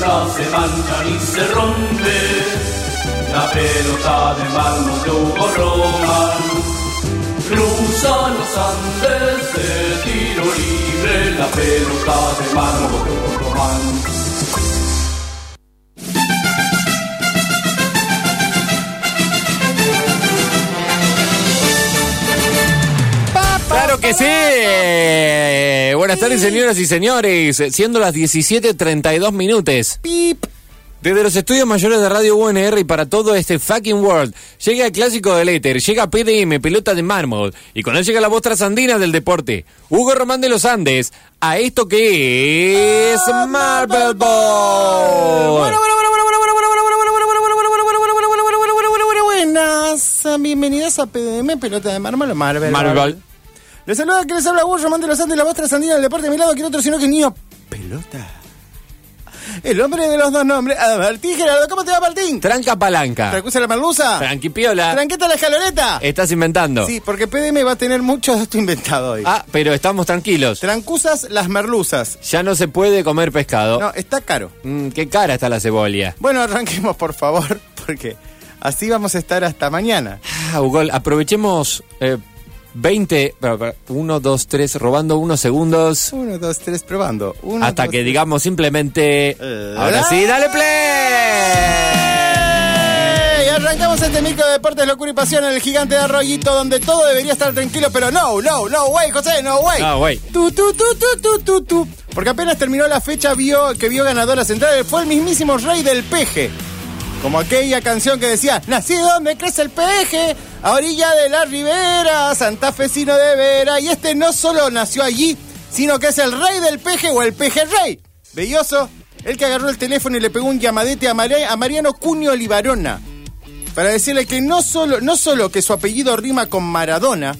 se mancha ni se rompe. La pelota de mármol de Hugo Roman cruza los Andes de tiro libre. La pelota de mármol de Hugo Roman. Que sí. Buenas tardes, señoras y señores. Siendo las 17.32 minutos. Pip. Desde los estudios mayores de Radio UNR y para todo este fucking world, llega el clásico del éter, llega PDM, pelota de mármol, y con él llega la voz trasandina del deporte, Hugo Román de los Andes, a esto que es Marble Ball. Buenas, bienvenidas a PDM, pelota de mármol, Marvel. Marble Ball. Les saluda que les habla Hugo Román de los Andes, la voz trasandina del deporte. A mi lado, que otro sino que niño pelota. El hombre de los dos nombres, Martín Gerardo. ¿Cómo te va, Martín? Tranca palanca. ¿Trancusa la merluza? Tranquipiola. ¿Tranqueta la escaloneta? Estás inventando. Sí, porque PDM va a tener mucho de esto inventado hoy. Ah, pero estamos tranquilos. Trancusas las merluzas. Ya no se puede comer pescado. No, está caro. Mm, qué cara está la cebolla. Bueno, arranquemos, por favor, porque así vamos a estar hasta mañana. Ah, Hugo, aprovechemos eh, 20, 1, 2, 3, robando unos segundos. Uno, dos, tres, probando. Uno, hasta dos, que digamos simplemente. Eh, ahora sí, dale play. ¡Ey! Arrancamos este micro de deportes, locura y pasión en el gigante de Arroyito, donde todo debería estar tranquilo, pero no, no, no, way, José, no, way. No, güey. Tu, tu, tu, tu, tu, tu, tu. Porque apenas terminó la fecha vio que vio ganadora central, fue el mismísimo rey del peje. Como aquella canción que decía, nací donde crece el peje, a orilla de la ribera, santafesino de vera. Y este no solo nació allí, sino que es el rey del peje o el peje rey. Belloso, el que agarró el teléfono y le pegó un llamadete a Mariano Cunio Libarona. Para decirle que no solo, no solo que su apellido rima con Maradona,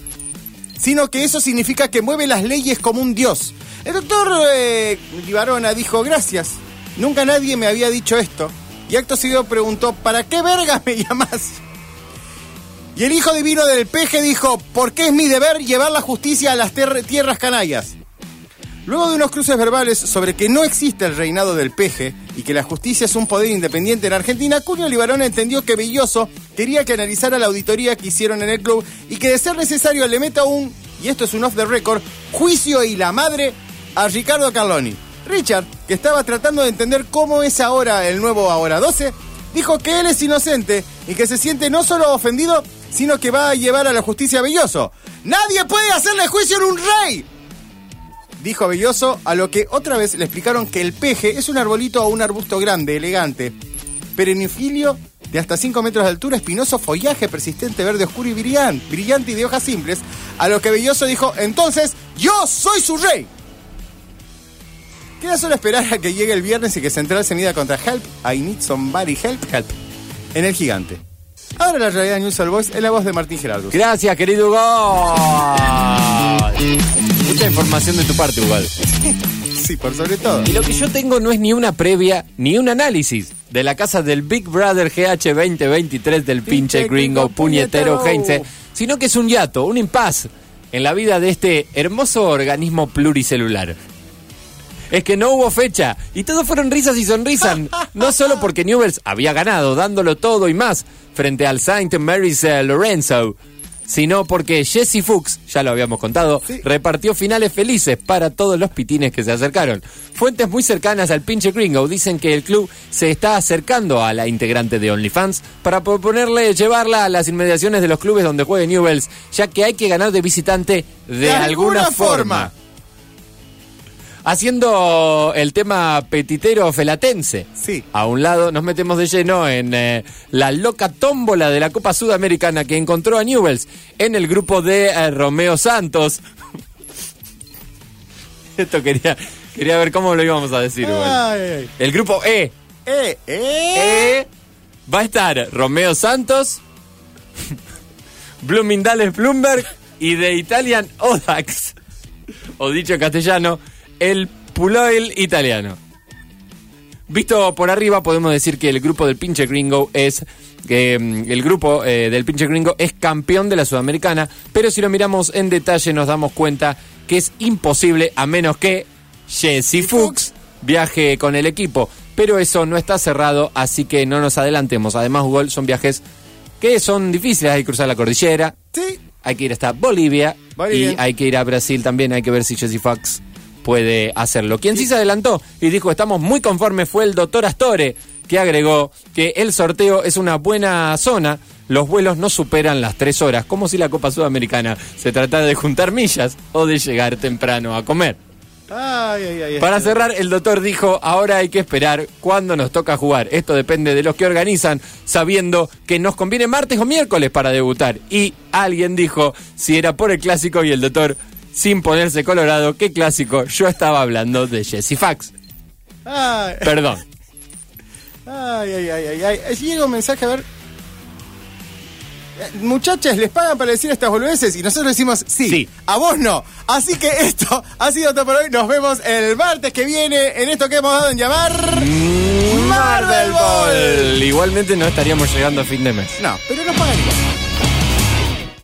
sino que eso significa que mueve las leyes como un dios. El doctor eh, Libarona dijo, gracias, nunca nadie me había dicho esto. Y acto seguido preguntó, ¿para qué verga me llamas? Y el hijo divino del peje dijo, porque es mi deber llevar la justicia a las tierras canallas. Luego de unos cruces verbales sobre que no existe el reinado del peje y que la justicia es un poder independiente en Argentina, Julio Libarona entendió que Belloso quería que analizara la auditoría que hicieron en el club y que de ser necesario le meta un, y esto es un off the record, juicio y la madre a Ricardo Carloni. Richard, que estaba tratando de entender cómo es ahora el nuevo Ahora 12, dijo que él es inocente y que se siente no solo ofendido, sino que va a llevar a la justicia a Belloso. ¡Nadie puede hacerle juicio en un rey! Dijo Belloso, a lo que otra vez le explicaron que el peje es un arbolito o un arbusto grande, elegante, perennifilio de hasta 5 metros de altura, espinoso follaje persistente, verde oscuro y brillante, brillante y de hojas simples, a lo que Belloso dijo, entonces, yo soy su rey. Queda solo esperar a que llegue el viernes y que Central se mida contra Help, I Need Somebody Help, Help, en el gigante. Ahora la realidad News All Boys es la voz de Martín Gerardo. Gracias, querido Hugo. Mucha información de tu parte, Hugo. Sí, por sobre todo. Y lo que yo tengo no es ni una previa ni un análisis de la casa del Big Brother GH 2023 del pinche gringo puñetero puñetero. Heinze, sino que es un hiato, un impas en la vida de este hermoso organismo pluricelular. Es que no hubo fecha y todos fueron risas y sonrisas, no solo porque Newells había ganado, dándolo todo y más frente al Saint Mary's eh, Lorenzo, sino porque Jesse Fuchs, ya lo habíamos contado, Sí. repartió finales felices para todos los pitines que se acercaron. Fuentes muy cercanas al pinche gringo dicen que el club se está acercando a la integrante de OnlyFans para proponerle llevarla a las inmediaciones de los clubes donde juegue Newells, ya que hay que ganar de visitante de, De alguna, alguna forma. forma. Haciendo el tema petitero felatense. Sí. A un lado nos metemos de lleno en eh, la loca tómbola de la Copa Sudamericana que encontró a Newells en el grupo de eh, Romeo Santos. Esto quería, quería ver cómo lo íbamos a decir. El grupo E. Eh, eh. E va a estar Romeo Santos, Bloomingdale's Bloomberg y de Italian Odax. O dicho en castellano, el Puloil italiano. Visto por arriba, podemos decir que el grupo del pinche gringo es. mm, el grupo eh, del pinche gringo es campeón de la Sudamericana, pero si lo miramos en detalle nos damos cuenta que es imposible a menos que Jesse Fuchs viaje con el equipo. Pero eso no está cerrado, así que no nos adelantemos. Además, Google son viajes que son difíciles. Hay que cruzar la cordillera, Sí. hay que ir hasta Bolivia, Bolivia. y hay que ir a Brasil también. Hay que ver si Jesse Fox puede hacerlo. Quien sí se adelantó y dijo estamos muy conformes fue el doctor Astore, que agregó que el sorteo es una buena zona. Los vuelos no superan las tres horas, como si la Copa Sudamericana se tratara de juntar millas o de llegar temprano a comer. Ay, ay, ay. Para este- cerrar, el doctor dijo, ahora hay que esperar cuándo nos toca jugar. Esto depende de los que organizan, sabiendo que nos conviene martes o miércoles para debutar. Y alguien dijo, si era por el clásico y el doctor, sin ponerse colorado, ¿qué clásico? Yo estaba hablando de Jesse Fax. Ay, Perdón. ay, ay, ay, ay, ay. Allí llega un mensaje, a ver. Eh, Muchachas, ¿les pagan para decir estas boludeces? Y nosotros decimos sí, Sí. A vos no. Así que esto ha sido todo por hoy. Nos vemos el martes que viene en esto que hemos dado en llamar. Marvel Ball. Igualmente no estaríamos llegando a fin de mes. No, pero nos pagan igual.